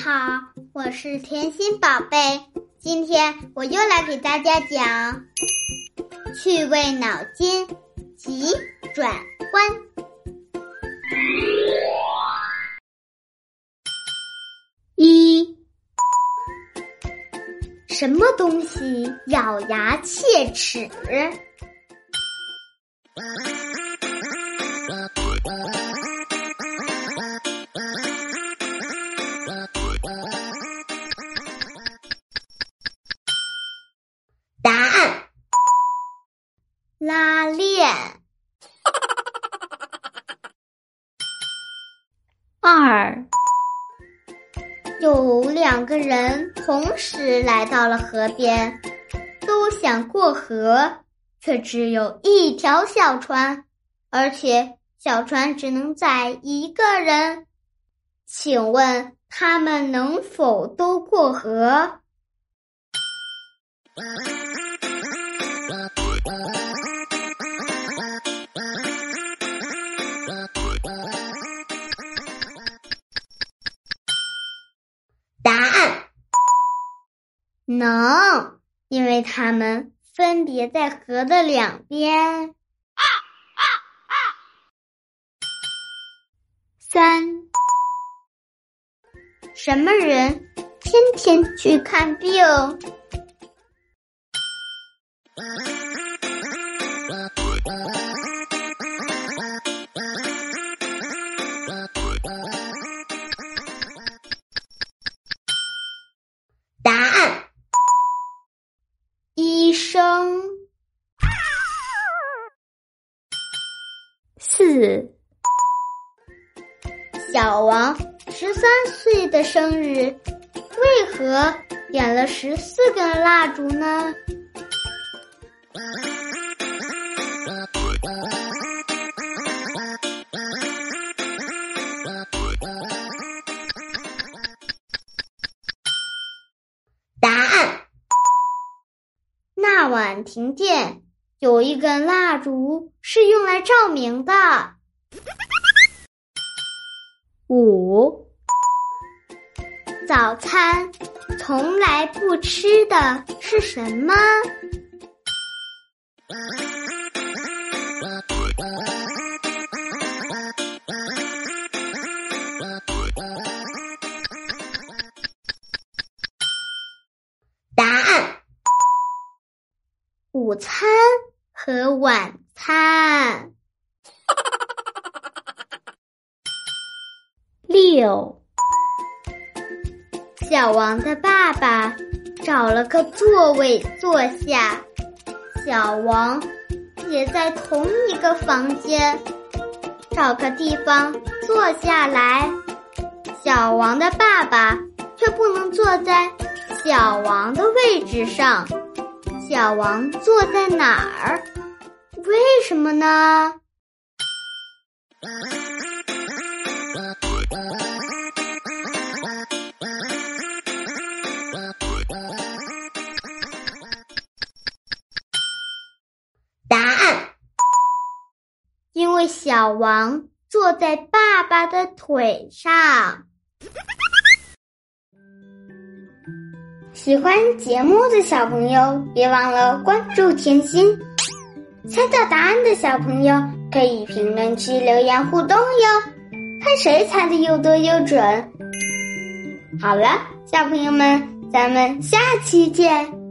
好，我是甜心宝贝。今天我又来给大家讲趣味脑筋急转弯。一，什么东西咬牙切齿？拉链。二，有两个人同时来到了河边，都想过河，却只有一条小船，而且小船只能载一个人。请问他们能否都过河？能，因为他们分别在河的两边。三，什么人天天去看病？四，小王十三岁的生日，为何点了十四根蜡烛呢？答案：那晚停电，有一根蜡烛是用来照明的。五，早餐从来不吃的是什么？答案：午餐和晚餐。六，小王的爸爸找了个座位坐下，小王也在同一个房间，找个地方坐下来。小王的爸爸却不能坐在小王的位置上，小王坐在哪儿？为什么呢？答案：因为小王坐在爸爸的腿上。喜欢节目的小朋友，别忘了关注甜心。猜到答案的小朋友可以评论区留言互动哟，看谁猜的又多又准。好了，小朋友们，咱们下期见。